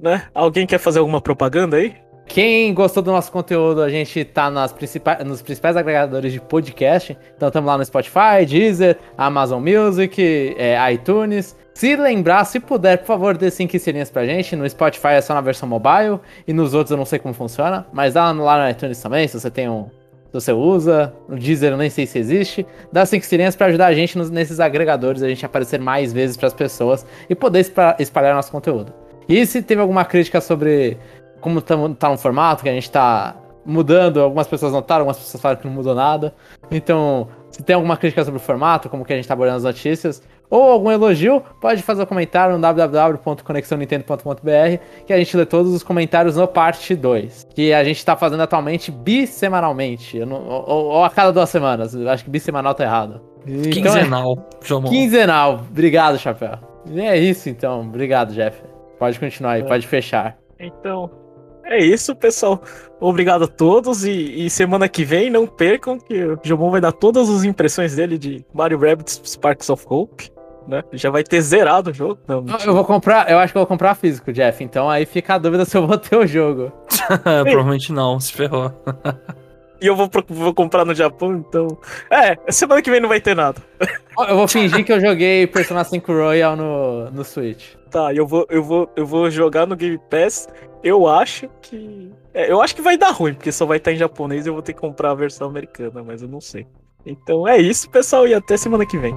né? Alguém quer fazer alguma propaganda aí? Quem gostou do nosso conteúdo, a gente tá nas principais, nos principais agregadores de podcast. Então estamos lá no Spotify, Deezer, Amazon Music, é, iTunes. Se lembrar, se puder, por favor, dê 5 estrelinhas pra gente. No Spotify é só na versão mobile. E nos outros eu não sei como funciona. Mas dá lá no iTunes também, se você tem um. Você usa. No Deezer eu nem sei se existe. Dá 5 estrelinhas pra ajudar a gente nos- nesses agregadores, a gente aparecer mais vezes pras pessoas e poder espalhar nosso conteúdo. E se teve alguma crítica sobre como tá, tá no formato, que a gente tá mudando, algumas pessoas notaram, algumas pessoas falaram que não mudou nada. Então, se tem alguma crítica sobre o formato, como que a gente tá abordando as notícias, ou algum elogio, pode fazer o comentário no www.conexãonintendo.com.br, que a gente lê todos os comentários no parte 2, que a gente tá fazendo atualmente bissemanalmente, não- ou, ou- ou a cada duas semanas, eu acho que bissemanal tá errado. Então, é Quinzenal, Jomon. quinzenal, obrigado, Chapéu. E é isso então, obrigado, Jeff. Pode continuar aí, É. pode fechar. Então, é isso, pessoal. Obrigado a todos e, e semana que vem não percam que o Jomon vai dar todas as impressões dele de Mario Rabbids Sparks of Hope, né? Já vai ter zerado o jogo. Não, mentira. Eu vou comprar, eu acho que eu vou comprar físico, Jeff. Então aí fica a dúvida se eu vou ter o jogo. Provavelmente não, se ferrou. E eu vou, pro- vou comprar no Japão, então. É, semana que vem não vai ter nada. Eu vou fingir que eu joguei Persona 5 Royal no, no Switch. Tá, eu vou, eu vou, eu vou jogar no Game Pass. Eu acho que. É, eu acho que vai dar ruim, porque só vai estar em japonês e eu vou ter que comprar a versão americana, mas eu não sei. Então é isso, pessoal, e até semana que vem.